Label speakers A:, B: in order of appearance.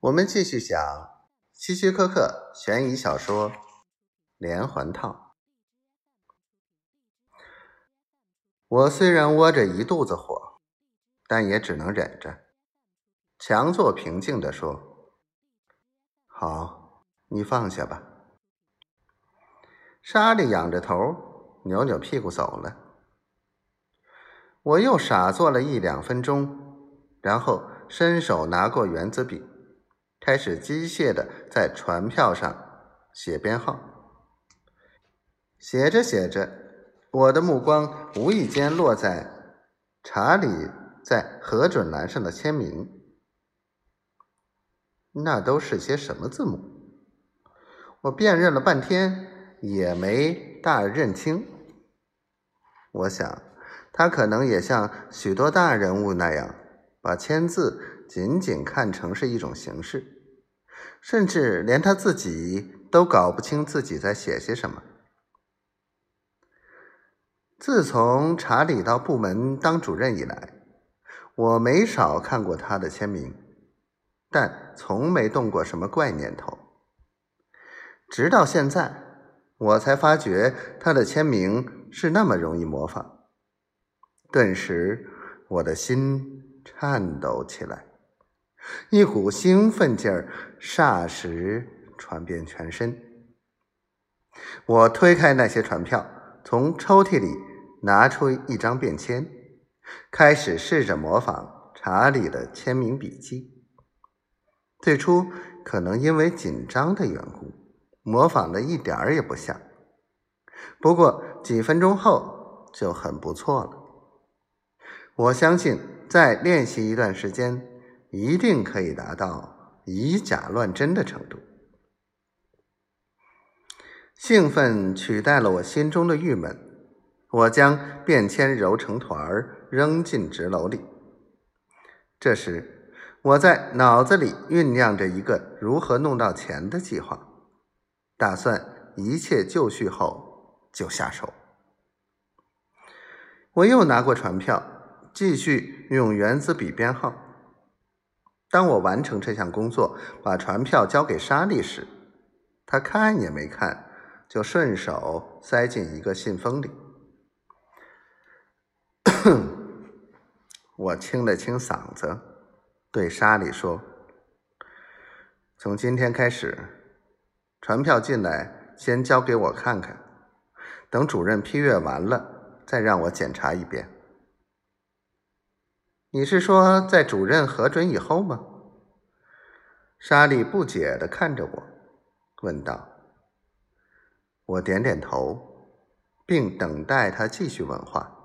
A: 我们继续讲希区柯克悬疑小说《连环套》。我虽然窝着一肚子火，但也只能忍着，强作平静地说：“好，你放下吧。”莎莉仰着头，扭扭屁股走了。我又傻坐了一两分钟，然后伸手拿过圆珠笔。开始机械的在船票上写编号，写着写着，我的目光无意间落在查理在核准栏上的签名。那都是些什么字母？我辨认了半天也没大认清。我想，他可能也像许多大人物那样，把签字仅仅看成是一种形式。甚至连他自己都搞不清自己在写些什么。自从查理到部门当主任以来，我没少看过他的签名，但从没动过什么怪念头。直到现在，我才发觉他的签名是那么容易模仿。顿时，我的心颤抖起来。一股兴奋劲儿霎时传遍全身。我推开那些船票，从抽屉里拿出一张便签，开始试着模仿查理的签名笔记。最初可能因为紧张的缘故，模仿的一点儿也不像。不过几分钟后就很不错了。我相信再练习一段时间。一定可以达到以假乱真的程度。兴奋取代了我心中的郁闷，我将便签揉成团儿扔进纸篓里。这时，我在脑子里酝酿着一个如何弄到钱的计划，打算一切就绪后就下手。我又拿过船票，继续用圆珠笔编号。当我完成这项工作，把船票交给莎莉时，他看也没看，就顺手塞进一个信封里。我清了清嗓子，对莎莉说：“从今天开始，船票进来先交给我看看，等主任批阅完了，再让我检查一遍。”你是说在主任核准以后吗？莎莉不解地看着我，问道。我点点头，并等待他继续问话。